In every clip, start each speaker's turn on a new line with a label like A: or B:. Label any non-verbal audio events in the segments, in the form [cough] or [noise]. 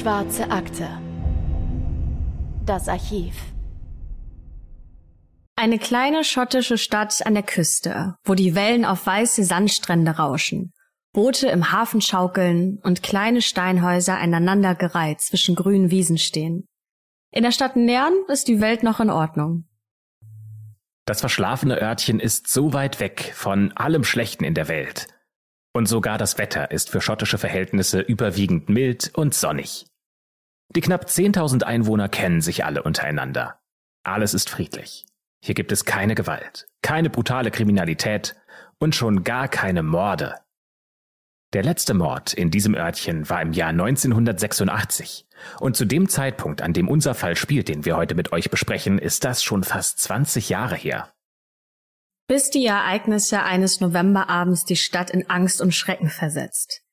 A: Schwarze Akte. Das Archiv.
B: Eine kleine schottische Stadt an der Küste, wo die Wellen auf weiße Sandstrände rauschen, Boote im Hafen schaukeln und kleine Steinhäuser aneinandergereiht zwischen grünen Wiesen stehen. In der Stadt Nern ist die Welt noch in Ordnung.
C: Das verschlafene Örtchen ist so weit weg von allem Schlechten in der Welt. Und sogar das Wetter ist für schottische Verhältnisse überwiegend mild und sonnig. Die knapp 10.000 Einwohner kennen sich alle untereinander. Alles ist friedlich. Hier gibt es keine Gewalt, keine brutale Kriminalität und schon gar keine Morde. Der letzte Mord in diesem Örtchen war im Jahr 1986. Und zu dem Zeitpunkt, an dem unser Fall spielt, den wir heute mit euch besprechen, ist das schon fast 20 Jahre her.
B: Bis die Ereignisse eines Novemberabends die Stadt in Angst und Schrecken versetzt.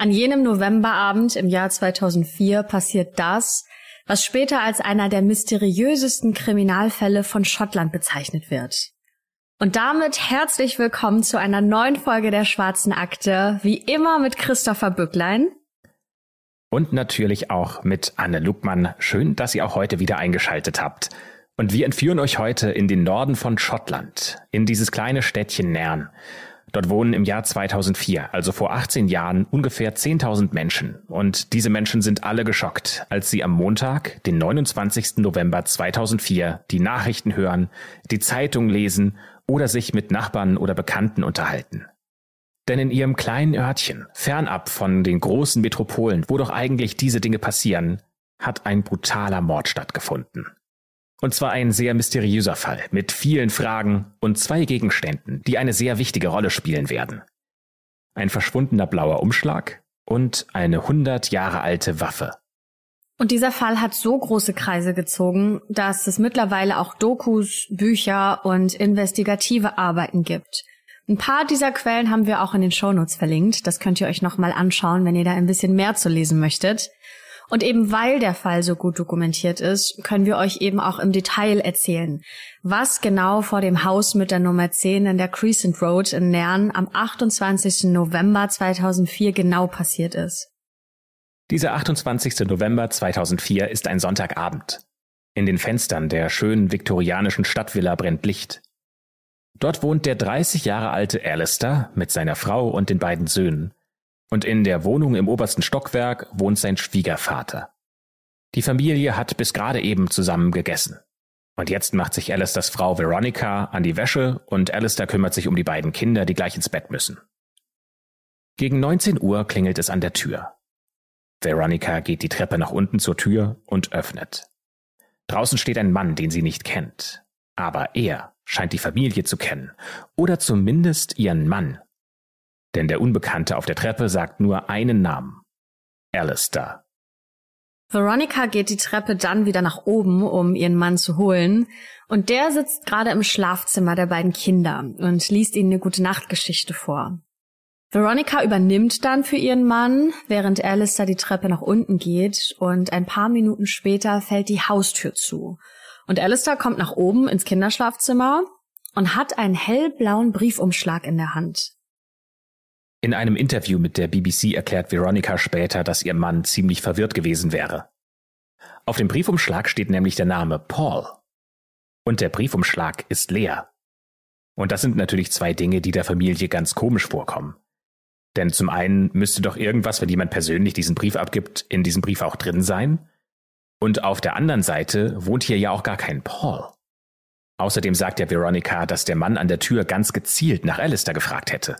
B: An jenem Novemberabend im Jahr 2004 passiert das, was später als einer der mysteriösesten Kriminalfälle von Schottland bezeichnet wird. Und damit herzlich willkommen zu einer neuen Folge der Schwarzen Akte, wie immer mit Christopher Bücklein.
C: Und natürlich auch mit Anne Lugmann. Schön, dass ihr auch heute wieder eingeschaltet habt. Und wir entführen euch heute in den Norden von Schottland, in dieses kleine Städtchen Nairn. Dort wohnen im Jahr 2004, also vor 18 Jahren, ungefähr 10.000 Menschen. Und diese Menschen sind alle geschockt, als sie am Montag, den 29. November 2004, die Nachrichten hören, die Zeitung lesen oder sich mit Nachbarn oder Bekannten unterhalten. Denn in ihrem kleinen Örtchen, fernab von den großen Metropolen, wo doch eigentlich diese Dinge passieren, hat ein brutaler Mord stattgefunden. Und zwar ein sehr mysteriöser Fall mit vielen Fragen und zwei Gegenständen, die eine sehr wichtige Rolle spielen werden. Ein verschwundener blauer Umschlag und eine hundert Jahre alte Waffe.
B: Und dieser Fall hat so große Kreise gezogen, dass es mittlerweile auch Dokus, Bücher und investigative Arbeiten gibt. Ein paar dieser Quellen haben wir auch in den Shownotes verlinkt. Das könnt ihr euch nochmal anschauen, wenn ihr da ein bisschen mehr zu lesen möchtet. Und eben weil der Fall so gut dokumentiert ist, können wir euch eben auch im Detail erzählen, was genau vor dem Haus mit der Nummer 10 in der Crescent Road in Nern am 28. November 2004 genau passiert ist.
C: Dieser 28. November 2004 ist ein Sonntagabend. In den Fenstern der schönen viktorianischen Stadtvilla brennt Licht. Dort wohnt der 30 Jahre alte Alistair mit seiner Frau und den beiden Söhnen. Und in der Wohnung im obersten Stockwerk wohnt sein Schwiegervater. Die Familie hat bis gerade eben zusammen gegessen. Und jetzt macht sich Alistairs Frau Veronica an die Wäsche und Alistair kümmert sich um die beiden Kinder, die gleich ins Bett müssen. Gegen 19 Uhr klingelt es an der Tür. Veronica geht die Treppe nach unten zur Tür und öffnet. Draußen steht ein Mann, den sie nicht kennt. Aber er scheint die Familie zu kennen. Oder zumindest ihren Mann. Denn der Unbekannte auf der Treppe sagt nur einen Namen. Alistair.
B: Veronica geht die Treppe dann wieder nach oben, um ihren Mann zu holen. Und der sitzt gerade im Schlafzimmer der beiden Kinder und liest ihnen eine gute Nachtgeschichte vor. Veronica übernimmt dann für ihren Mann, während Alistair die Treppe nach unten geht und ein paar Minuten später fällt die Haustür zu. Und Alistair kommt nach oben ins Kinderschlafzimmer und hat einen hellblauen Briefumschlag in der Hand.
C: In einem Interview mit der BBC erklärt Veronica später, dass ihr Mann ziemlich verwirrt gewesen wäre. Auf dem Briefumschlag steht nämlich der Name Paul. Und der Briefumschlag ist leer. Und das sind natürlich zwei Dinge, die der Familie ganz komisch vorkommen. Denn zum einen müsste doch irgendwas, wenn jemand persönlich diesen Brief abgibt, in diesem Brief auch drin sein. Und auf der anderen Seite wohnt hier ja auch gar kein Paul. Außerdem sagt ja Veronica, dass der Mann an der Tür ganz gezielt nach Alistair gefragt hätte.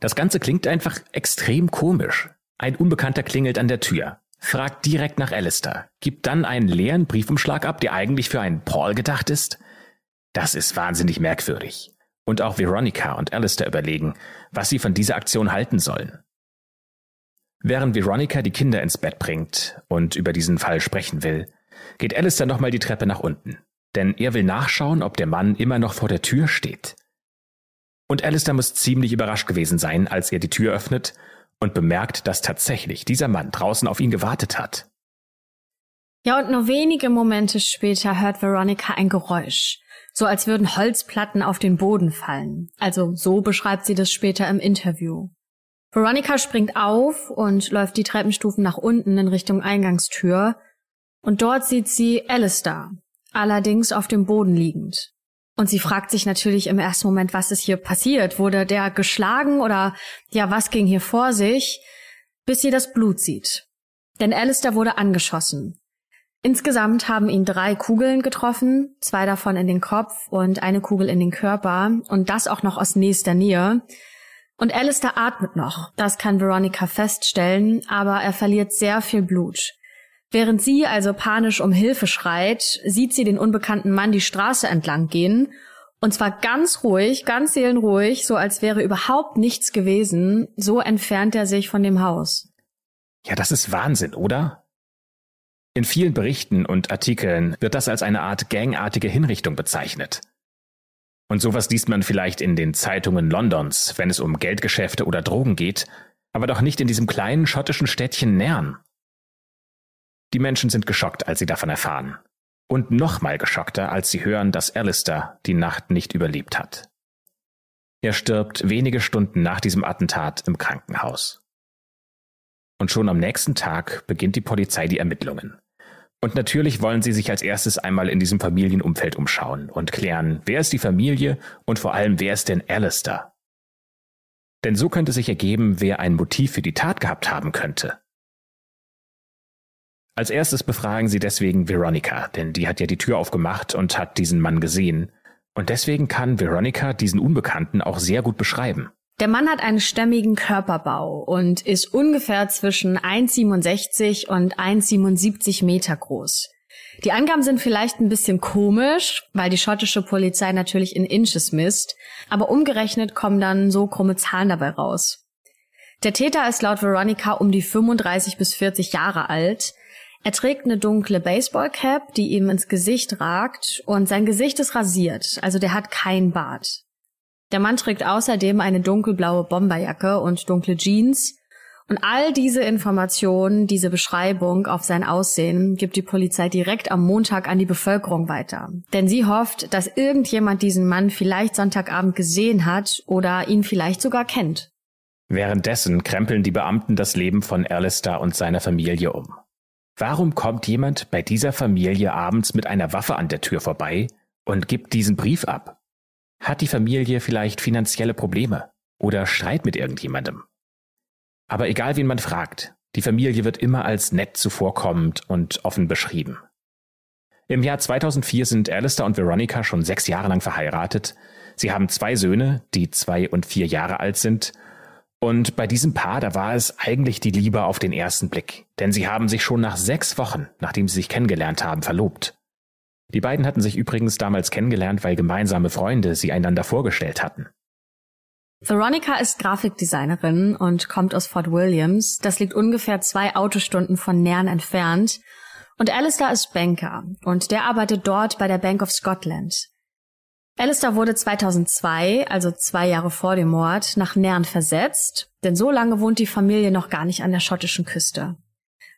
C: Das Ganze klingt einfach extrem komisch. Ein Unbekannter klingelt an der Tür, fragt direkt nach Alistair, gibt dann einen leeren Briefumschlag ab, der eigentlich für einen Paul gedacht ist. Das ist wahnsinnig merkwürdig. Und auch Veronica und Alistair überlegen, was sie von dieser Aktion halten sollen. Während Veronica die Kinder ins Bett bringt und über diesen Fall sprechen will, geht Alistair nochmal die Treppe nach unten, denn er will nachschauen, ob der Mann immer noch vor der Tür steht. Und Alistair muss ziemlich überrascht gewesen sein, als er die Tür öffnet und bemerkt, dass tatsächlich dieser Mann draußen auf ihn gewartet hat.
B: Ja, und nur wenige Momente später hört Veronica ein Geräusch, so als würden Holzplatten auf den Boden fallen. Also so beschreibt sie das später im Interview. Veronica springt auf und läuft die Treppenstufen nach unten in Richtung Eingangstür. Und dort sieht sie Alistair, allerdings auf dem Boden liegend. Und sie fragt sich natürlich im ersten Moment, was ist hier passiert? Wurde der geschlagen oder ja, was ging hier vor sich? Bis sie das Blut sieht. Denn Alistair wurde angeschossen. Insgesamt haben ihn drei Kugeln getroffen, zwei davon in den Kopf und eine Kugel in den Körper und das auch noch aus nächster Nähe. Und Alistair atmet noch, das kann Veronica feststellen, aber er verliert sehr viel Blut. Während sie also panisch um Hilfe schreit, sieht sie den unbekannten Mann die Straße entlang gehen. Und zwar ganz ruhig, ganz seelenruhig, so als wäre überhaupt nichts gewesen. So entfernt er sich von dem Haus.
C: Ja, das ist Wahnsinn, oder? In vielen Berichten und Artikeln wird das als eine Art gangartige Hinrichtung bezeichnet. Und sowas liest man vielleicht in den Zeitungen Londons, wenn es um Geldgeschäfte oder Drogen geht, aber doch nicht in diesem kleinen schottischen Städtchen Nern. Die Menschen sind geschockt, als sie davon erfahren. Und nochmal geschockter, als sie hören, dass Alistair die Nacht nicht überlebt hat. Er stirbt wenige Stunden nach diesem Attentat im Krankenhaus. Und schon am nächsten Tag beginnt die Polizei die Ermittlungen. Und natürlich wollen sie sich als erstes einmal in diesem Familienumfeld umschauen und klären, wer ist die Familie und vor allem, wer ist denn Alistair? Denn so könnte sich ergeben, wer ein Motiv für die Tat gehabt haben könnte. Als erstes befragen sie deswegen Veronica, denn die hat ja die Tür aufgemacht und hat diesen Mann gesehen. Und deswegen kann Veronica diesen Unbekannten auch sehr gut beschreiben.
B: Der Mann hat einen stämmigen Körperbau und ist ungefähr zwischen 1,67 und 1,77 Meter groß. Die Angaben sind vielleicht ein bisschen komisch, weil die schottische Polizei natürlich in Inches misst, aber umgerechnet kommen dann so krumme Zahlen dabei raus. Der Täter ist laut Veronica um die 35 bis 40 Jahre alt, er trägt eine dunkle Baseballcap, die ihm ins Gesicht ragt und sein Gesicht ist rasiert, also der hat kein Bart. Der Mann trägt außerdem eine dunkelblaue Bomberjacke und dunkle Jeans. Und all diese Informationen, diese Beschreibung auf sein Aussehen gibt die Polizei direkt am Montag an die Bevölkerung weiter. Denn sie hofft, dass irgendjemand diesen Mann vielleicht Sonntagabend gesehen hat oder ihn vielleicht sogar kennt.
C: Währenddessen krempeln die Beamten das Leben von Alistair und seiner Familie um. Warum kommt jemand bei dieser Familie abends mit einer Waffe an der Tür vorbei und gibt diesen Brief ab? Hat die Familie vielleicht finanzielle Probleme oder Streit mit irgendjemandem? Aber egal wen man fragt, die Familie wird immer als nett zuvorkommend und offen beschrieben. Im Jahr 2004 sind Alistair und Veronica schon sechs Jahre lang verheiratet. Sie haben zwei Söhne, die zwei und vier Jahre alt sind und bei diesem Paar, da war es eigentlich die Liebe auf den ersten Blick, denn sie haben sich schon nach sechs Wochen, nachdem sie sich kennengelernt haben, verlobt. Die beiden hatten sich übrigens damals kennengelernt, weil gemeinsame Freunde sie einander vorgestellt hatten.
B: Veronica ist Grafikdesignerin und kommt aus Fort Williams. Das liegt ungefähr zwei Autostunden von Nairn entfernt. Und Alistair ist Banker und der arbeitet dort bei der Bank of Scotland. Alistair wurde 2002, also zwei Jahre vor dem Mord, nach Nairn versetzt, denn so lange wohnt die Familie noch gar nicht an der schottischen Küste.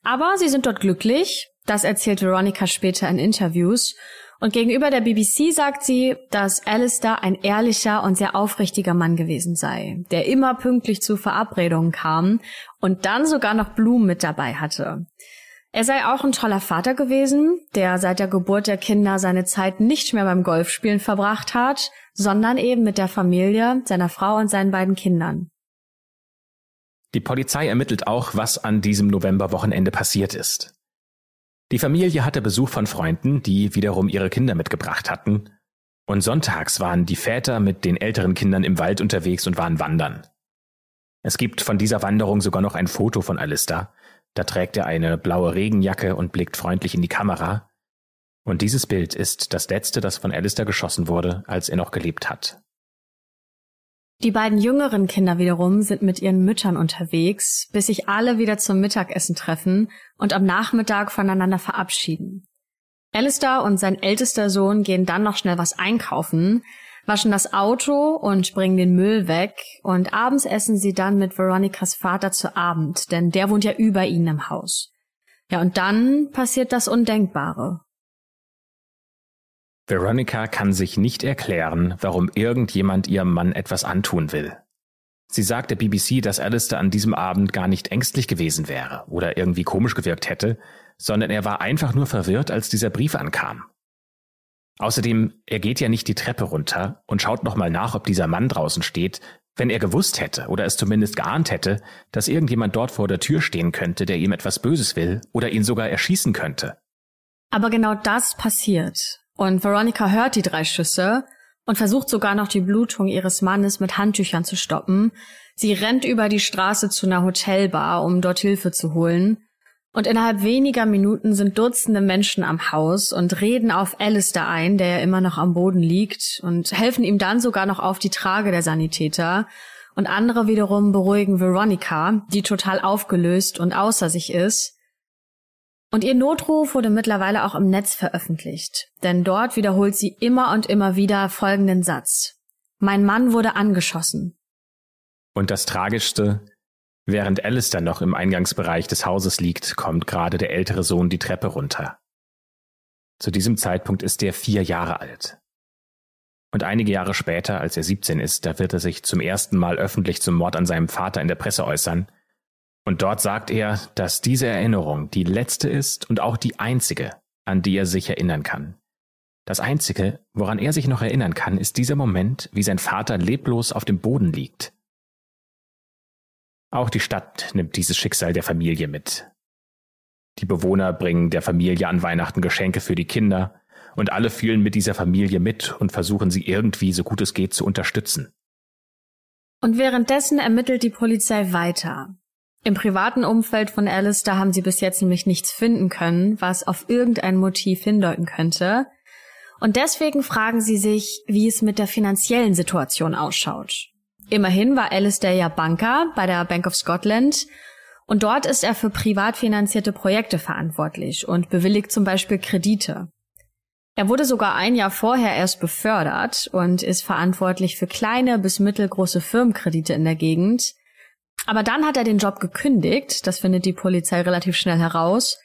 B: Aber sie sind dort glücklich, das erzählt Veronica später in Interviews, und gegenüber der BBC sagt sie, dass Alistair ein ehrlicher und sehr aufrichtiger Mann gewesen sei, der immer pünktlich zu Verabredungen kam und dann sogar noch Blumen mit dabei hatte. Er sei auch ein toller Vater gewesen, der seit der Geburt der Kinder seine Zeit nicht mehr beim Golfspielen verbracht hat, sondern eben mit der Familie, seiner Frau und seinen beiden Kindern.
C: Die Polizei ermittelt auch, was an diesem Novemberwochenende passiert ist. Die Familie hatte Besuch von Freunden, die wiederum ihre Kinder mitgebracht hatten, und sonntags waren die Väter mit den älteren Kindern im Wald unterwegs und waren wandern. Es gibt von dieser Wanderung sogar noch ein Foto von Alista, da trägt er eine blaue Regenjacke und blickt freundlich in die Kamera. Und dieses Bild ist das letzte, das von Alistair geschossen wurde, als er noch gelebt hat.
B: Die beiden jüngeren Kinder wiederum sind mit ihren Müttern unterwegs, bis sich alle wieder zum Mittagessen treffen und am Nachmittag voneinander verabschieden. Alistair und sein ältester Sohn gehen dann noch schnell was einkaufen, waschen das Auto und bringen den Müll weg und abends essen sie dann mit Veronicas Vater zu Abend, denn der wohnt ja über ihnen im Haus. Ja, und dann passiert das Undenkbare.
C: Veronica kann sich nicht erklären, warum irgendjemand ihrem Mann etwas antun will. Sie sagt der BBC, dass Alistair an diesem Abend gar nicht ängstlich gewesen wäre oder irgendwie komisch gewirkt hätte, sondern er war einfach nur verwirrt, als dieser Brief ankam. Außerdem, er geht ja nicht die Treppe runter und schaut nochmal nach, ob dieser Mann draußen steht, wenn er gewusst hätte oder es zumindest geahnt hätte, dass irgendjemand dort vor der Tür stehen könnte, der ihm etwas Böses will oder ihn sogar erschießen könnte.
B: Aber genau das passiert. Und Veronica hört die drei Schüsse und versucht sogar noch die Blutung ihres Mannes mit Handtüchern zu stoppen. Sie rennt über die Straße zu einer Hotelbar, um dort Hilfe zu holen. Und innerhalb weniger Minuten sind Dutzende Menschen am Haus und reden auf Alistair ein, der ja immer noch am Boden liegt, und helfen ihm dann sogar noch auf die Trage der Sanitäter. Und andere wiederum beruhigen Veronica, die total aufgelöst und außer sich ist. Und ihr Notruf wurde mittlerweile auch im Netz veröffentlicht, denn dort wiederholt sie immer und immer wieder folgenden Satz. Mein Mann wurde angeschossen.
C: Und das Tragischste, während Alistair noch im Eingangsbereich des Hauses liegt, kommt gerade der ältere Sohn die Treppe runter. Zu diesem Zeitpunkt ist er vier Jahre alt. Und einige Jahre später, als er 17 ist, da wird er sich zum ersten Mal öffentlich zum Mord an seinem Vater in der Presse äußern und dort sagt er, dass diese Erinnerung die letzte ist und auch die einzige, an die er sich erinnern kann. Das Einzige, woran er sich noch erinnern kann, ist dieser Moment, wie sein Vater leblos auf dem Boden liegt. Auch die Stadt nimmt dieses Schicksal der Familie mit. Die Bewohner bringen der Familie an Weihnachten Geschenke für die Kinder, und alle fühlen mit dieser Familie mit und versuchen sie irgendwie so gut es geht zu unterstützen.
B: Und währenddessen ermittelt die Polizei weiter. Im privaten Umfeld von da haben sie bis jetzt nämlich nichts finden können, was auf irgendein Motiv hindeuten könnte. Und deswegen fragen sie sich, wie es mit der finanziellen Situation ausschaut. Immerhin war Alistair ja Banker bei der Bank of Scotland und dort ist er für privat finanzierte Projekte verantwortlich und bewilligt zum Beispiel Kredite. Er wurde sogar ein Jahr vorher erst befördert und ist verantwortlich für kleine bis mittelgroße Firmenkredite in der Gegend. Aber dann hat er den Job gekündigt, das findet die Polizei relativ schnell heraus,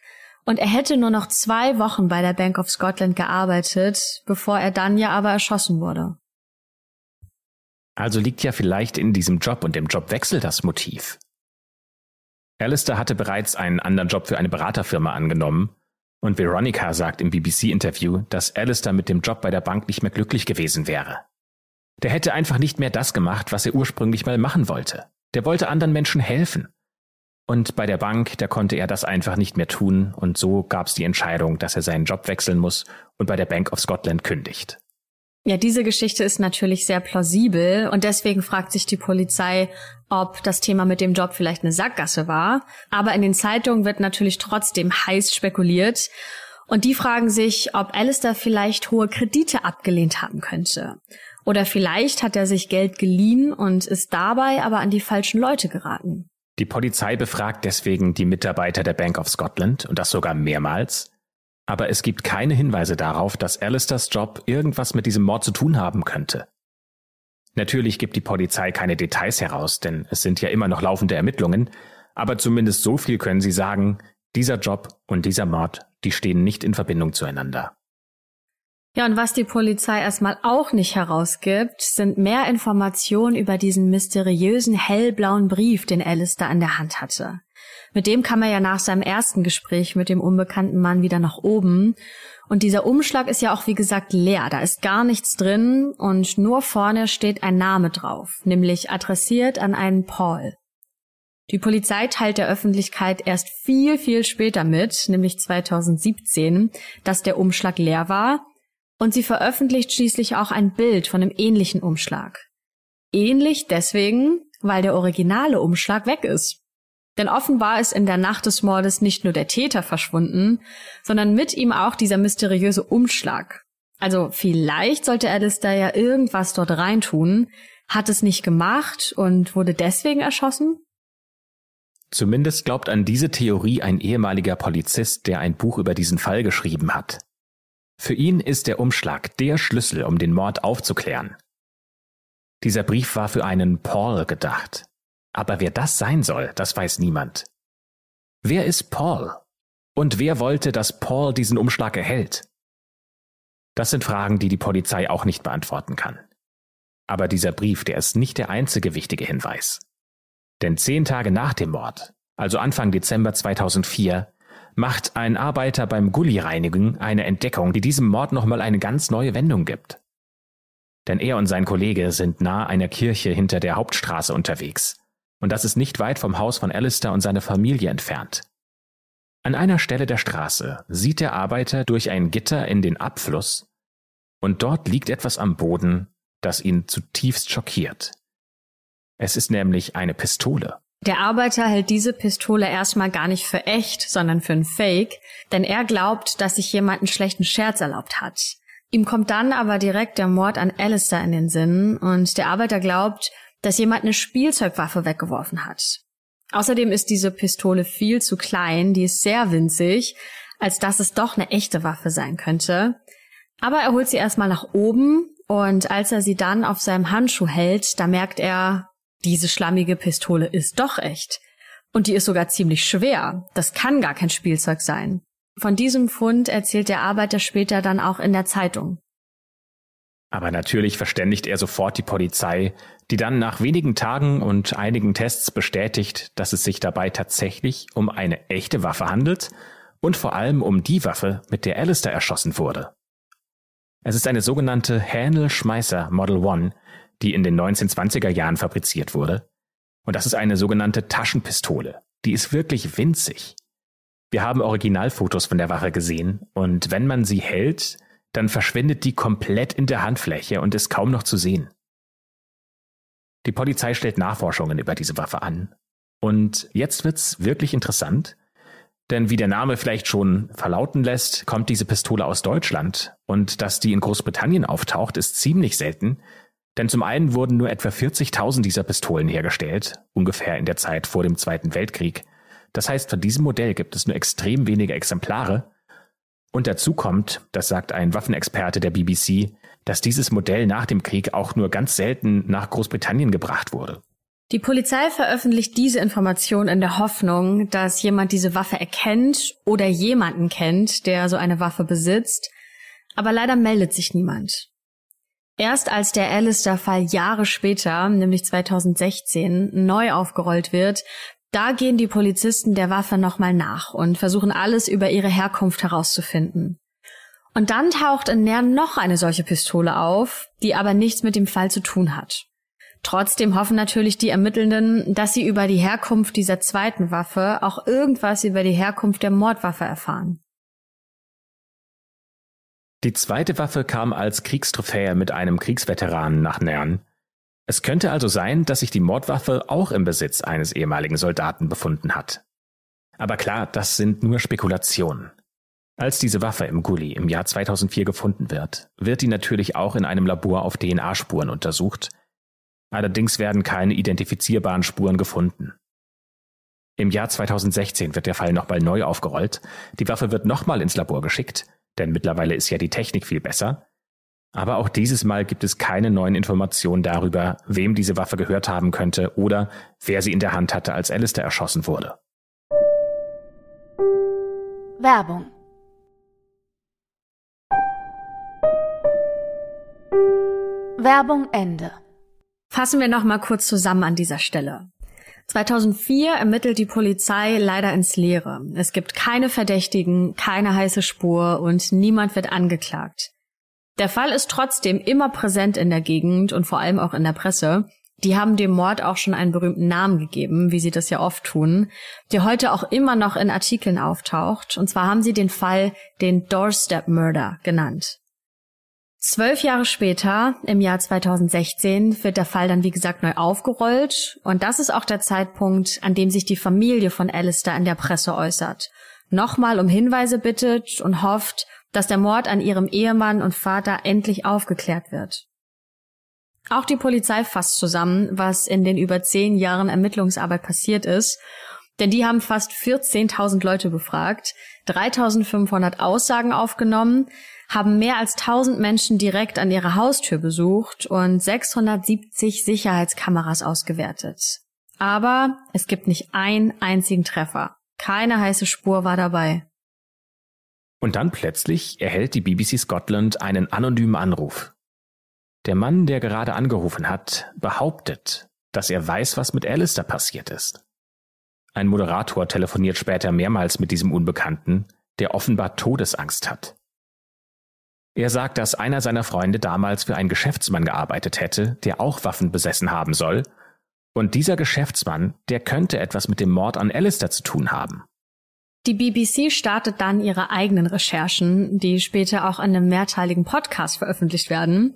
B: und er hätte nur noch zwei Wochen bei der Bank of Scotland gearbeitet, bevor er dann ja aber erschossen wurde.
C: Also liegt ja vielleicht in diesem Job und dem Jobwechsel das Motiv. Alistair hatte bereits einen anderen Job für eine Beraterfirma angenommen und Veronica sagt im BBC-Interview, dass Alistair mit dem Job bei der Bank nicht mehr glücklich gewesen wäre. Der hätte einfach nicht mehr das gemacht, was er ursprünglich mal machen wollte. Der wollte anderen Menschen helfen. Und bei der Bank, da konnte er das einfach nicht mehr tun, und so gab es die Entscheidung, dass er seinen Job wechseln muss und bei der Bank of Scotland kündigt.
B: Ja, diese Geschichte ist natürlich sehr plausibel und deswegen fragt sich die Polizei, ob das Thema mit dem Job vielleicht eine Sackgasse war. Aber in den Zeitungen wird natürlich trotzdem heiß spekuliert. Und die fragen sich, ob Alistair vielleicht hohe Kredite abgelehnt haben könnte. Oder vielleicht hat er sich Geld geliehen und ist dabei aber an die falschen Leute geraten.
C: Die Polizei befragt deswegen die Mitarbeiter der Bank of Scotland und das sogar mehrmals. Aber es gibt keine Hinweise darauf, dass Alistairs Job irgendwas mit diesem Mord zu tun haben könnte. Natürlich gibt die Polizei keine Details heraus, denn es sind ja immer noch laufende Ermittlungen, aber zumindest so viel können sie sagen, dieser Job und dieser Mord, die stehen nicht in Verbindung zueinander.
B: Ja, und was die Polizei erstmal auch nicht herausgibt, sind mehr Informationen über diesen mysteriösen hellblauen Brief, den da an der Hand hatte. Mit dem kam er ja nach seinem ersten Gespräch mit dem unbekannten Mann wieder nach oben. Und dieser Umschlag ist ja auch wie gesagt leer. Da ist gar nichts drin und nur vorne steht ein Name drauf, nämlich adressiert an einen Paul. Die Polizei teilt der Öffentlichkeit erst viel, viel später mit, nämlich 2017, dass der Umschlag leer war und sie veröffentlicht schließlich auch ein Bild von einem ähnlichen Umschlag. Ähnlich deswegen, weil der originale Umschlag weg ist. Denn offenbar ist in der Nacht des Mordes nicht nur der Täter verschwunden, sondern mit ihm auch dieser mysteriöse Umschlag. Also vielleicht sollte Alistair ja irgendwas dort reintun, hat es nicht gemacht und wurde deswegen erschossen?
C: Zumindest glaubt an diese Theorie ein ehemaliger Polizist, der ein Buch über diesen Fall geschrieben hat. Für ihn ist der Umschlag der Schlüssel, um den Mord aufzuklären. Dieser Brief war für einen Paul gedacht. Aber wer das sein soll, das weiß niemand. Wer ist Paul? Und wer wollte, dass Paul diesen Umschlag erhält? Das sind Fragen, die die Polizei auch nicht beantworten kann. Aber dieser Brief, der ist nicht der einzige wichtige Hinweis. Denn zehn Tage nach dem Mord, also Anfang Dezember 2004, macht ein Arbeiter beim Gully-Reinigen eine Entdeckung, die diesem Mord nochmal eine ganz neue Wendung gibt. Denn er und sein Kollege sind nahe einer Kirche hinter der Hauptstraße unterwegs. Und das ist nicht weit vom Haus von Alistair und seiner Familie entfernt. An einer Stelle der Straße sieht der Arbeiter durch ein Gitter in den Abfluss und dort liegt etwas am Boden, das ihn zutiefst schockiert. Es ist nämlich eine Pistole.
B: Der Arbeiter hält diese Pistole erstmal gar nicht für echt, sondern für ein Fake, denn er glaubt, dass sich jemand einen schlechten Scherz erlaubt hat. Ihm kommt dann aber direkt der Mord an Alistair in den Sinn und der Arbeiter glaubt, dass jemand eine Spielzeugwaffe weggeworfen hat. Außerdem ist diese Pistole viel zu klein, die ist sehr winzig, als dass es doch eine echte Waffe sein könnte. Aber er holt sie erstmal nach oben und als er sie dann auf seinem Handschuh hält, da merkt er, diese schlammige Pistole ist doch echt. Und die ist sogar ziemlich schwer. Das kann gar kein Spielzeug sein. Von diesem Fund erzählt der Arbeiter später dann auch in der Zeitung.
C: Aber natürlich verständigt er sofort die Polizei, die dann nach wenigen Tagen und einigen Tests bestätigt, dass es sich dabei tatsächlich um eine echte Waffe handelt und vor allem um die Waffe, mit der Alistair erschossen wurde. Es ist eine sogenannte Hänel-Schmeißer Model One, die in den 1920er Jahren fabriziert wurde. Und das ist eine sogenannte Taschenpistole. Die ist wirklich winzig. Wir haben Originalfotos von der Waffe gesehen und wenn man sie hält, dann verschwindet die komplett in der Handfläche und ist kaum noch zu sehen. Die Polizei stellt Nachforschungen über diese Waffe an. Und jetzt wird's wirklich interessant, denn wie der Name vielleicht schon verlauten lässt, kommt diese Pistole aus Deutschland und dass die in Großbritannien auftaucht, ist ziemlich selten, denn zum einen wurden nur etwa 40.000 dieser Pistolen hergestellt, ungefähr in der Zeit vor dem Zweiten Weltkrieg. Das heißt, von diesem Modell gibt es nur extrem wenige Exemplare. Und dazu kommt, das sagt ein Waffenexperte der BBC, dass dieses Modell nach dem Krieg auch nur ganz selten nach Großbritannien gebracht wurde.
B: Die Polizei veröffentlicht diese Information in der Hoffnung, dass jemand diese Waffe erkennt oder jemanden kennt, der so eine Waffe besitzt. Aber leider meldet sich niemand. Erst als der Alistair-Fall Jahre später, nämlich 2016, neu aufgerollt wird, da gehen die Polizisten der Waffe nochmal nach und versuchen alles über ihre Herkunft herauszufinden. Und dann taucht in Nern noch eine solche Pistole auf, die aber nichts mit dem Fall zu tun hat. Trotzdem hoffen natürlich die Ermittelnden, dass sie über die Herkunft dieser zweiten Waffe auch irgendwas über die Herkunft der Mordwaffe erfahren.
C: Die zweite Waffe kam als Kriegstrophäe mit einem Kriegsveteranen nach Nern. Es könnte also sein, dass sich die Mordwaffe auch im Besitz eines ehemaligen Soldaten befunden hat. Aber klar, das sind nur Spekulationen. Als diese Waffe im Gully im Jahr 2004 gefunden wird, wird die natürlich auch in einem Labor auf DNA-Spuren untersucht. Allerdings werden keine identifizierbaren Spuren gefunden. Im Jahr 2016 wird der Fall nochmal neu aufgerollt. Die Waffe wird nochmal ins Labor geschickt denn mittlerweile ist ja die Technik viel besser. Aber auch dieses Mal gibt es keine neuen Informationen darüber, wem diese Waffe gehört haben könnte oder wer sie in der Hand hatte, als Alistair erschossen wurde.
A: Werbung Werbung Ende.
B: Fassen wir noch mal kurz zusammen an dieser Stelle. 2004 ermittelt die Polizei leider ins Leere. Es gibt keine Verdächtigen, keine heiße Spur und niemand wird angeklagt. Der Fall ist trotzdem immer präsent in der Gegend und vor allem auch in der Presse. Die haben dem Mord auch schon einen berühmten Namen gegeben, wie sie das ja oft tun, der heute auch immer noch in Artikeln auftaucht. Und zwar haben sie den Fall den Doorstep Murder genannt. Zwölf Jahre später, im Jahr 2016, wird der Fall dann wie gesagt neu aufgerollt und das ist auch der Zeitpunkt, an dem sich die Familie von Alistair in der Presse äußert. Nochmal um Hinweise bittet und hofft, dass der Mord an ihrem Ehemann und Vater endlich aufgeklärt wird. Auch die Polizei fasst zusammen, was in den über zehn Jahren Ermittlungsarbeit passiert ist, denn die haben fast 14.000 Leute befragt, 3.500 Aussagen aufgenommen, haben mehr als 1000 Menschen direkt an ihrer Haustür besucht und 670 Sicherheitskameras ausgewertet. Aber es gibt nicht einen einzigen Treffer. Keine heiße Spur war dabei.
C: Und dann plötzlich erhält die BBC Scotland einen anonymen Anruf. Der Mann, der gerade angerufen hat, behauptet, dass er weiß, was mit Alistair passiert ist. Ein Moderator telefoniert später mehrmals mit diesem Unbekannten, der offenbar Todesangst hat. Er sagt, dass einer seiner Freunde damals für einen Geschäftsmann gearbeitet hätte, der auch Waffen besessen haben soll, und dieser Geschäftsmann, der könnte etwas mit dem Mord an Alistair zu tun haben.
B: Die BBC startet dann ihre eigenen Recherchen, die später auch in einem mehrteiligen Podcast veröffentlicht werden.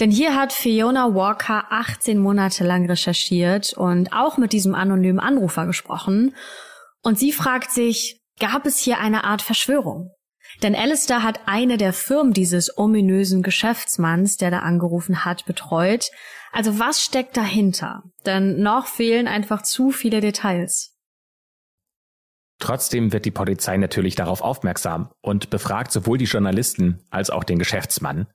B: Denn hier hat Fiona Walker 18 Monate lang recherchiert und auch mit diesem anonymen Anrufer gesprochen. Und sie fragt sich, gab es hier eine Art Verschwörung? Denn Alistair hat eine der Firmen dieses ominösen Geschäftsmanns, der da angerufen hat, betreut. Also was steckt dahinter? Denn noch fehlen einfach zu viele Details.
C: Trotzdem wird die Polizei natürlich darauf aufmerksam und befragt sowohl die Journalisten als auch den Geschäftsmann.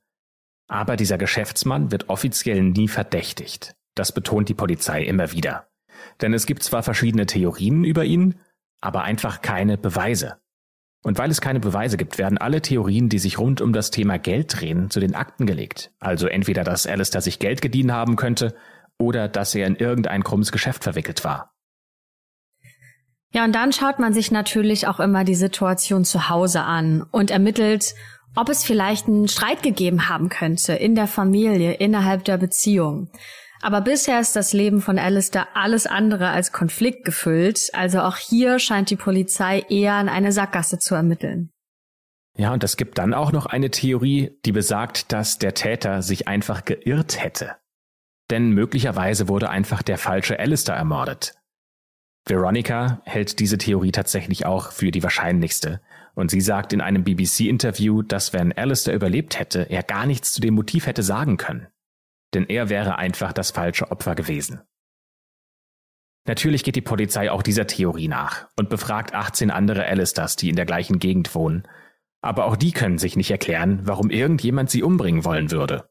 C: Aber dieser Geschäftsmann wird offiziell nie verdächtigt. Das betont die Polizei immer wieder. Denn es gibt zwar verschiedene Theorien über ihn, aber einfach keine Beweise. Und weil es keine Beweise gibt, werden alle Theorien, die sich rund um das Thema Geld drehen, zu den Akten gelegt. Also entweder, dass Alistair sich Geld geliehen haben könnte oder dass er in irgendein krummes Geschäft verwickelt war.
B: Ja, und dann schaut man sich natürlich auch immer die Situation zu Hause an und ermittelt, ob es vielleicht einen Streit gegeben haben könnte in der Familie, innerhalb der Beziehung. Aber bisher ist das Leben von Alistair alles andere als Konflikt gefüllt, also auch hier scheint die Polizei eher an eine Sackgasse zu ermitteln.
C: Ja, und es gibt dann auch noch eine Theorie, die besagt, dass der Täter sich einfach geirrt hätte. Denn möglicherweise wurde einfach der falsche Alistair ermordet. Veronica hält diese Theorie tatsächlich auch für die wahrscheinlichste. Und sie sagt in einem BBC-Interview, dass wenn Alistair überlebt hätte, er gar nichts zu dem Motiv hätte sagen können. Denn er wäre einfach das falsche Opfer gewesen. Natürlich geht die Polizei auch dieser Theorie nach und befragt 18 andere Alistairs, die in der gleichen Gegend wohnen. Aber auch die können sich nicht erklären, warum irgendjemand sie umbringen wollen würde.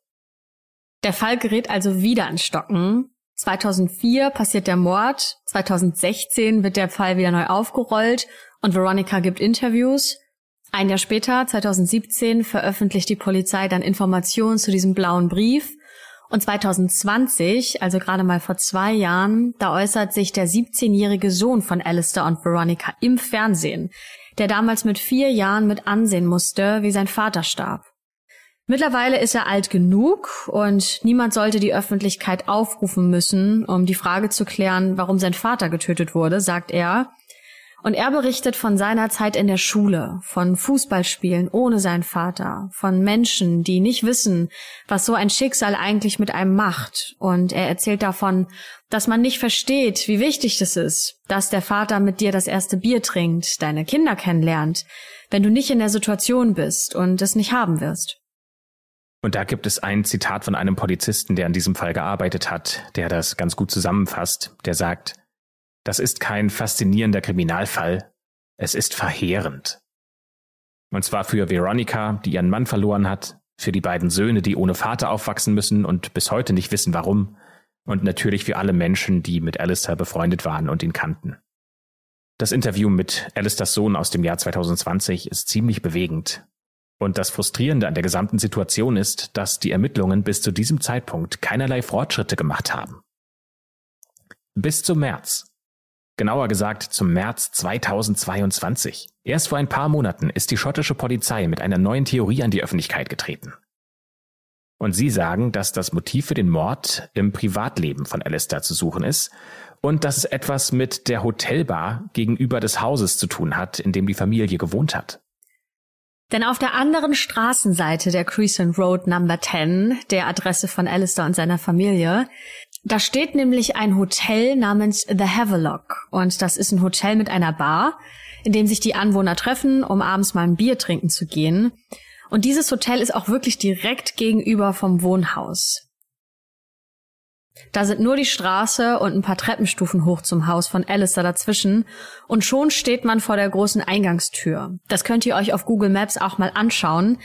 B: Der Fall gerät also wieder ins Stocken 2004 passiert der Mord, 2016 wird der Fall wieder neu aufgerollt und Veronica gibt Interviews. Ein Jahr später, 2017, veröffentlicht die Polizei dann Informationen zu diesem blauen Brief. Und 2020, also gerade mal vor zwei Jahren, da äußert sich der 17-jährige Sohn von Alistair und Veronica im Fernsehen, der damals mit vier Jahren mit ansehen musste, wie sein Vater starb. Mittlerweile ist er alt genug und niemand sollte die Öffentlichkeit aufrufen müssen, um die Frage zu klären, warum sein Vater getötet wurde, sagt er. Und er berichtet von seiner Zeit in der Schule, von Fußballspielen ohne seinen Vater, von Menschen, die nicht wissen, was so ein Schicksal eigentlich mit einem macht. Und er erzählt davon, dass man nicht versteht, wie wichtig es ist, dass der Vater mit dir das erste Bier trinkt, deine Kinder kennenlernt, wenn du nicht in der Situation bist und es nicht haben wirst.
C: Und da gibt es ein Zitat von einem Polizisten, der an diesem Fall gearbeitet hat, der das ganz gut zusammenfasst. Der sagt, das ist kein faszinierender Kriminalfall, es ist verheerend. Und zwar für Veronica, die ihren Mann verloren hat, für die beiden Söhne, die ohne Vater aufwachsen müssen und bis heute nicht wissen warum, und natürlich für alle Menschen, die mit Alistair befreundet waren und ihn kannten. Das Interview mit Alistairs Sohn aus dem Jahr 2020 ist ziemlich bewegend und das Frustrierende an der gesamten Situation ist, dass die Ermittlungen bis zu diesem Zeitpunkt keinerlei Fortschritte gemacht haben. Bis zum März. Genauer gesagt zum März 2022. Erst vor ein paar Monaten ist die schottische Polizei mit einer neuen Theorie an die Öffentlichkeit getreten. Und sie sagen, dass das Motiv für den Mord im Privatleben von Alistair zu suchen ist und dass es etwas mit der Hotelbar gegenüber des Hauses zu tun hat, in dem die Familie gewohnt hat.
B: Denn auf der anderen Straßenseite der Crescent Road Number 10, der Adresse von Alistair und seiner Familie, da steht nämlich ein Hotel namens The Havelock. Und das ist ein Hotel mit einer Bar, in dem sich die Anwohner treffen, um abends mal ein Bier trinken zu gehen. Und dieses Hotel ist auch wirklich direkt gegenüber vom Wohnhaus. Da sind nur die Straße und ein paar Treppenstufen hoch zum Haus von Alistair dazwischen und schon steht man vor der großen Eingangstür. Das könnt ihr euch auf Google Maps auch mal anschauen.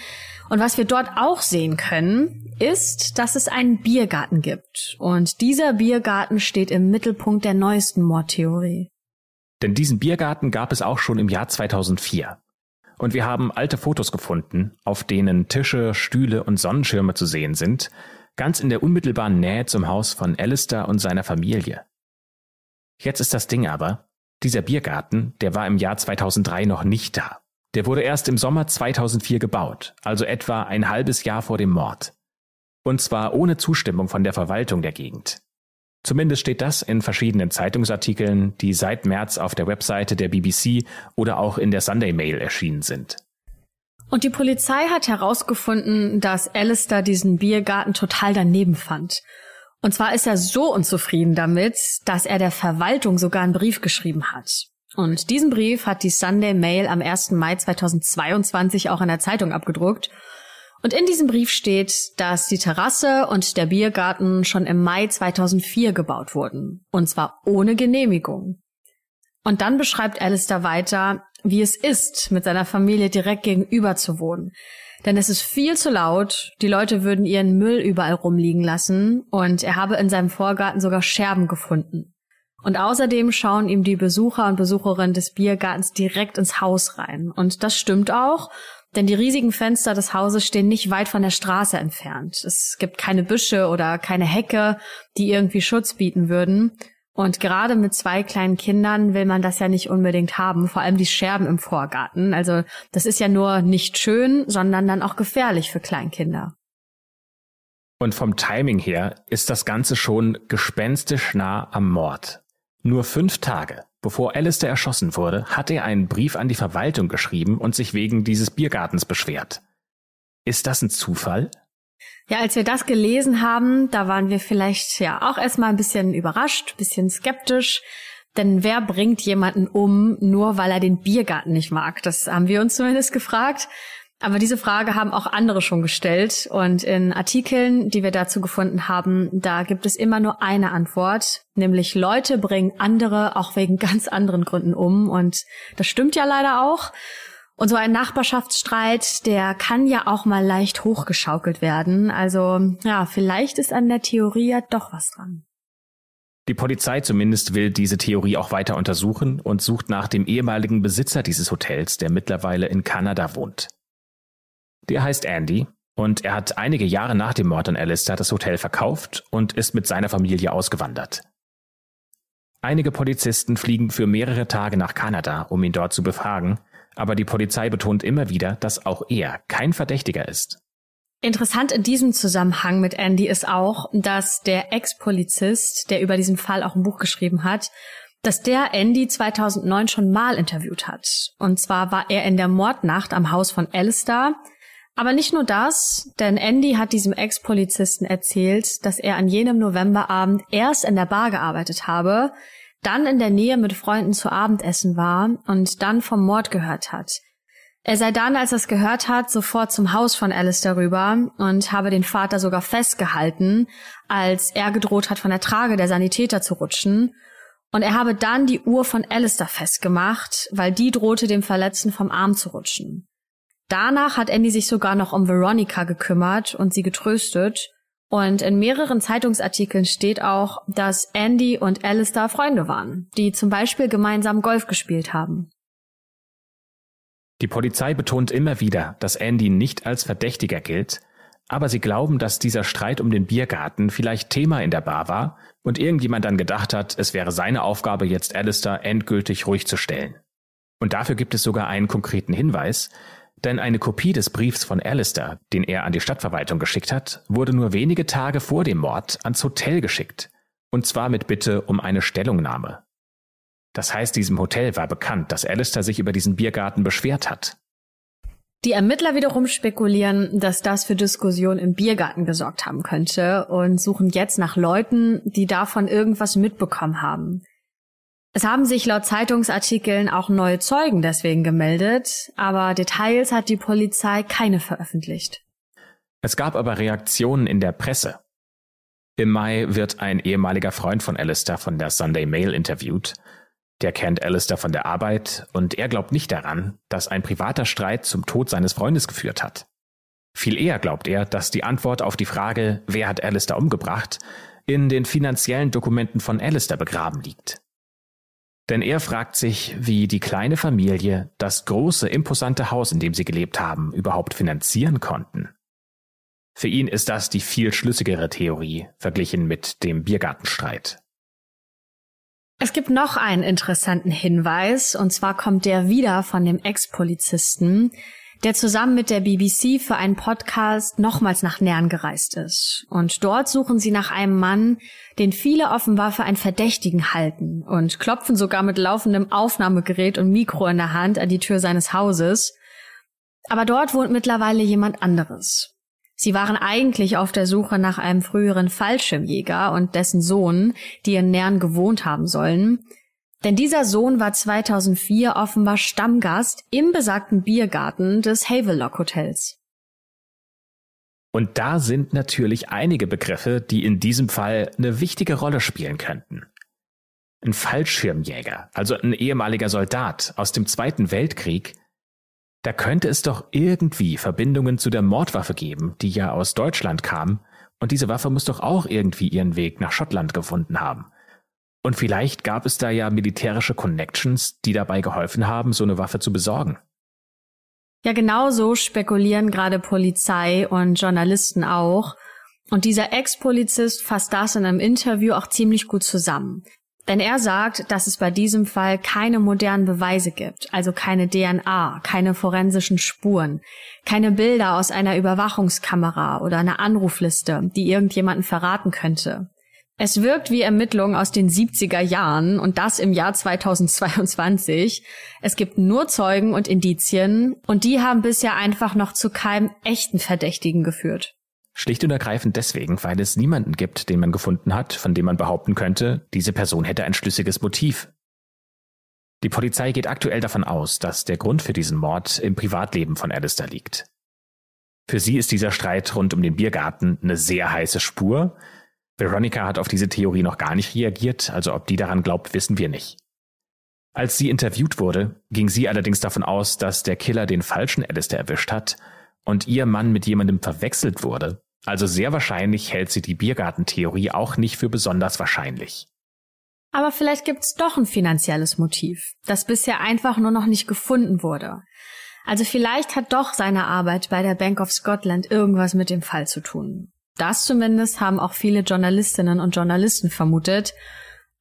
B: Und was wir dort auch sehen können, ist, dass es einen Biergarten gibt. Und dieser Biergarten steht im Mittelpunkt der neuesten Mordtheorie.
C: Denn diesen Biergarten gab es auch schon im Jahr 2004. Und wir haben alte Fotos gefunden, auf denen Tische, Stühle und Sonnenschirme zu sehen sind, ganz in der unmittelbaren Nähe zum Haus von Alistair und seiner Familie. Jetzt ist das Ding aber, dieser Biergarten, der war im Jahr 2003 noch nicht da. Der wurde erst im Sommer 2004 gebaut, also etwa ein halbes Jahr vor dem Mord. Und zwar ohne Zustimmung von der Verwaltung der Gegend. Zumindest steht das in verschiedenen Zeitungsartikeln, die seit März auf der Webseite der BBC oder auch in der Sunday Mail erschienen sind.
B: Und die Polizei hat herausgefunden, dass Alistair diesen Biergarten total daneben fand. Und zwar ist er so unzufrieden damit, dass er der Verwaltung sogar einen Brief geschrieben hat. Und diesen Brief hat die Sunday Mail am 1. Mai 2022 auch in der Zeitung abgedruckt. Und in diesem Brief steht, dass die Terrasse und der Biergarten schon im Mai 2004 gebaut wurden. Und zwar ohne Genehmigung. Und dann beschreibt Alistair weiter, wie es ist, mit seiner Familie direkt gegenüber zu wohnen. Denn es ist viel zu laut, die Leute würden ihren Müll überall rumliegen lassen und er habe in seinem Vorgarten sogar Scherben gefunden. Und außerdem schauen ihm die Besucher und Besucherinnen des Biergartens direkt ins Haus rein. Und das stimmt auch, denn die riesigen Fenster des Hauses stehen nicht weit von der Straße entfernt. Es gibt keine Büsche oder keine Hecke, die irgendwie Schutz bieten würden. Und gerade mit zwei kleinen Kindern will man das ja nicht unbedingt haben, vor allem die Scherben im Vorgarten. Also das ist ja nur nicht schön, sondern dann auch gefährlich für Kleinkinder.
C: Und vom Timing her ist das Ganze schon gespenstisch nah am Mord. Nur fünf Tage bevor Alistair erschossen wurde, hat er einen Brief an die Verwaltung geschrieben und sich wegen dieses Biergartens beschwert. Ist das ein Zufall?
B: Ja, als wir das gelesen haben, da waren wir vielleicht ja auch erstmal ein bisschen überrascht, bisschen skeptisch. Denn wer bringt jemanden um, nur weil er den Biergarten nicht mag? Das haben wir uns zumindest gefragt. Aber diese Frage haben auch andere schon gestellt. Und in Artikeln, die wir dazu gefunden haben, da gibt es immer nur eine Antwort. Nämlich Leute bringen andere auch wegen ganz anderen Gründen um. Und das stimmt ja leider auch. Und so ein Nachbarschaftsstreit, der kann ja auch mal leicht hochgeschaukelt werden. Also ja, vielleicht ist an der Theorie ja doch was dran.
C: Die Polizei zumindest will diese Theorie auch weiter untersuchen und sucht nach dem ehemaligen Besitzer dieses Hotels, der mittlerweile in Kanada wohnt. Der heißt Andy und er hat einige Jahre nach dem Mord an Alistair das Hotel verkauft und ist mit seiner Familie ausgewandert. Einige Polizisten fliegen für mehrere Tage nach Kanada, um ihn dort zu befragen, aber die Polizei betont immer wieder, dass auch er kein Verdächtiger ist.
B: Interessant in diesem Zusammenhang mit Andy ist auch, dass der Ex-Polizist, der über diesen Fall auch ein Buch geschrieben hat, dass der Andy 2009 schon mal interviewt hat. Und zwar war er in der Mordnacht am Haus von Alistair. Aber nicht nur das, denn Andy hat diesem Ex-Polizisten erzählt, dass er an jenem Novemberabend erst in der Bar gearbeitet habe, dann in der Nähe mit Freunden zu Abendessen war und dann vom Mord gehört hat. Er sei dann, als er es gehört hat, sofort zum Haus von Alice darüber und habe den Vater sogar festgehalten, als er gedroht hat, von der Trage der Sanitäter zu rutschen. Und er habe dann die Uhr von Alistair festgemacht, weil die drohte, dem Verletzten vom Arm zu rutschen. Danach hat Andy sich sogar noch um Veronica gekümmert und sie getröstet und in mehreren Zeitungsartikeln steht auch, dass Andy und Alistair Freunde waren, die zum Beispiel gemeinsam Golf gespielt haben.
C: Die Polizei betont immer wieder, dass Andy nicht als Verdächtiger gilt, aber sie glauben, dass dieser Streit um den Biergarten vielleicht Thema in der Bar war und irgendjemand dann gedacht hat, es wäre seine Aufgabe, jetzt Alistair endgültig ruhig zu stellen. Und dafür gibt es sogar einen konkreten Hinweis, denn eine Kopie des Briefs von Alistair, den er an die Stadtverwaltung geschickt hat, wurde nur wenige Tage vor dem Mord ans Hotel geschickt. Und zwar mit Bitte um eine Stellungnahme. Das heißt, diesem Hotel war bekannt, dass Alistair sich über diesen Biergarten beschwert hat.
B: Die Ermittler wiederum spekulieren, dass das für Diskussionen im Biergarten gesorgt haben könnte und suchen jetzt nach Leuten, die davon irgendwas mitbekommen haben. Es haben sich laut Zeitungsartikeln auch neue Zeugen deswegen gemeldet, aber Details hat die Polizei keine veröffentlicht.
C: Es gab aber Reaktionen in der Presse. Im Mai wird ein ehemaliger Freund von Alistair von der Sunday Mail interviewt. Der kennt Alistair von der Arbeit und er glaubt nicht daran, dass ein privater Streit zum Tod seines Freundes geführt hat. Viel eher glaubt er, dass die Antwort auf die Frage, wer hat Alistair umgebracht, in den finanziellen Dokumenten von Alistair begraben liegt. Denn er fragt sich, wie die kleine Familie das große, imposante Haus, in dem sie gelebt haben, überhaupt finanzieren konnten. Für ihn ist das die viel schlüssigere Theorie verglichen mit dem Biergartenstreit.
B: Es gibt noch einen interessanten Hinweis, und zwar kommt der wieder von dem Ex-Polizisten, der zusammen mit der BBC für einen Podcast nochmals nach Nern gereist ist. Und dort suchen sie nach einem Mann, den viele offenbar für einen Verdächtigen halten und klopfen sogar mit laufendem Aufnahmegerät und Mikro in der Hand an die Tür seines Hauses. Aber dort wohnt mittlerweile jemand anderes. Sie waren eigentlich auf der Suche nach einem früheren Fallschirmjäger und dessen Sohn, die in Nern gewohnt haben sollen. Denn dieser Sohn war 2004 offenbar Stammgast im besagten Biergarten des Havelock Hotels.
C: Und da sind natürlich einige Begriffe, die in diesem Fall eine wichtige Rolle spielen könnten. Ein Fallschirmjäger, also ein ehemaliger Soldat aus dem Zweiten Weltkrieg, da könnte es doch irgendwie Verbindungen zu der Mordwaffe geben, die ja aus Deutschland kam, und diese Waffe muss doch auch irgendwie ihren Weg nach Schottland gefunden haben. Und vielleicht gab es da ja militärische Connections, die dabei geholfen haben, so eine Waffe zu besorgen.
B: Ja, genau so spekulieren gerade Polizei und Journalisten auch. Und dieser Ex-Polizist fasst das in einem Interview auch ziemlich gut zusammen. Denn er sagt, dass es bei diesem Fall keine modernen Beweise gibt, also keine DNA, keine forensischen Spuren, keine Bilder aus einer Überwachungskamera oder einer Anrufliste, die irgendjemanden verraten könnte. Es wirkt wie Ermittlungen aus den 70er Jahren und das im Jahr 2022. Es gibt nur Zeugen und Indizien und die haben bisher einfach noch zu keinem echten Verdächtigen geführt.
C: Schlicht und ergreifend deswegen, weil es niemanden gibt, den man gefunden hat, von dem man behaupten könnte, diese Person hätte ein schlüssiges Motiv. Die Polizei geht aktuell davon aus, dass der Grund für diesen Mord im Privatleben von Alistair liegt. Für sie ist dieser Streit rund um den Biergarten eine sehr heiße Spur, Veronica hat auf diese Theorie noch gar nicht reagiert, also ob die daran glaubt, wissen wir nicht. Als sie interviewt wurde, ging sie allerdings davon aus, dass der Killer den falschen Alistair erwischt hat und ihr Mann mit jemandem verwechselt wurde, also sehr wahrscheinlich hält sie die Biergartentheorie auch nicht für besonders wahrscheinlich.
B: Aber vielleicht gibt's doch ein finanzielles Motiv, das bisher einfach nur noch nicht gefunden wurde. Also vielleicht hat doch seine Arbeit bei der Bank of Scotland irgendwas mit dem Fall zu tun. Das zumindest haben auch viele Journalistinnen und Journalisten vermutet,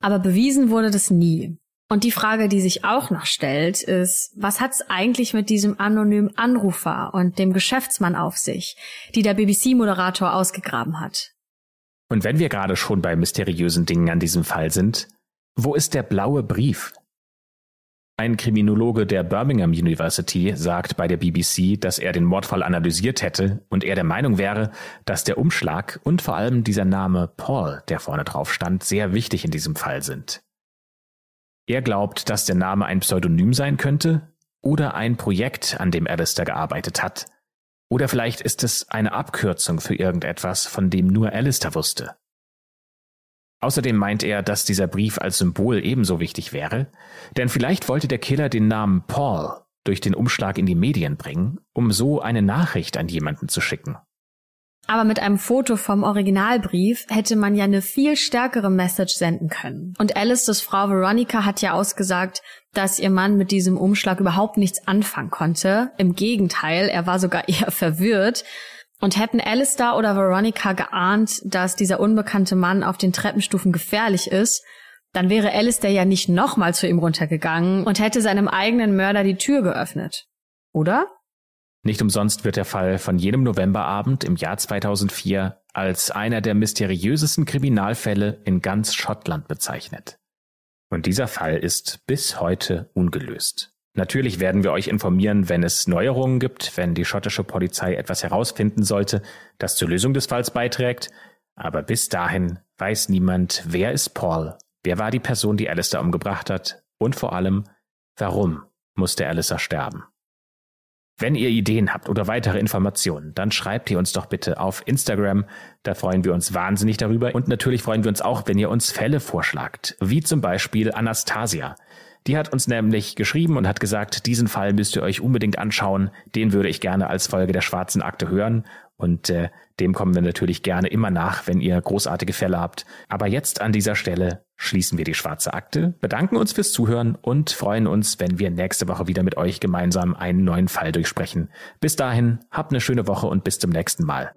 B: aber bewiesen wurde das nie. Und die Frage, die sich auch noch stellt, ist, was hat's eigentlich mit diesem anonymen Anrufer und dem Geschäftsmann auf sich, die der BBC-Moderator ausgegraben hat?
C: Und wenn wir gerade schon bei mysteriösen Dingen an diesem Fall sind, wo ist der blaue Brief, ein Kriminologe der Birmingham University sagt bei der BBC, dass er den Mordfall analysiert hätte und er der Meinung wäre, dass der Umschlag und vor allem dieser Name Paul, der vorne drauf stand, sehr wichtig in diesem Fall sind. Er glaubt, dass der Name ein Pseudonym sein könnte oder ein Projekt, an dem Alistair gearbeitet hat. Oder vielleicht ist es eine Abkürzung für irgendetwas, von dem nur Alistair wusste. Außerdem meint er, dass dieser Brief als Symbol ebenso wichtig wäre, denn vielleicht wollte der Killer den Namen Paul durch den Umschlag in die Medien bringen, um so eine Nachricht an jemanden zu schicken.
B: Aber mit einem Foto vom Originalbrief hätte man ja eine viel stärkere Message senden können. Und Alice's Frau Veronica hat ja ausgesagt, dass ihr Mann mit diesem Umschlag überhaupt nichts anfangen konnte. Im Gegenteil, er war sogar [laughs] eher verwirrt und hätten Alistair oder Veronica geahnt, dass dieser unbekannte Mann auf den Treppenstufen gefährlich ist, dann wäre Alistair ja nicht nochmal zu ihm runtergegangen und hätte seinem eigenen Mörder die Tür geöffnet. Oder?
C: Nicht umsonst wird der Fall von jenem Novemberabend im Jahr 2004 als einer der mysteriösesten Kriminalfälle in ganz Schottland bezeichnet. Und dieser Fall ist bis heute ungelöst. Natürlich werden wir euch informieren, wenn es Neuerungen gibt, wenn die schottische Polizei etwas herausfinden sollte, das zur Lösung des Falls beiträgt. Aber bis dahin weiß niemand, wer ist Paul, wer war die Person, die Alistair umgebracht hat und vor allem, warum musste Alistair sterben. Wenn ihr Ideen habt oder weitere Informationen, dann schreibt ihr uns doch bitte auf Instagram. Da freuen wir uns wahnsinnig darüber. Und natürlich freuen wir uns auch, wenn ihr uns Fälle vorschlagt, wie zum Beispiel Anastasia. Die hat uns nämlich geschrieben und hat gesagt, diesen Fall müsst ihr euch unbedingt anschauen. Den würde ich gerne als Folge der schwarzen Akte hören. Und äh, dem kommen wir natürlich gerne immer nach, wenn ihr großartige Fälle habt. Aber jetzt an dieser Stelle schließen wir die schwarze Akte, bedanken uns fürs Zuhören und freuen uns, wenn wir nächste Woche wieder mit euch gemeinsam einen neuen Fall durchsprechen. Bis dahin, habt eine schöne Woche und bis zum nächsten Mal.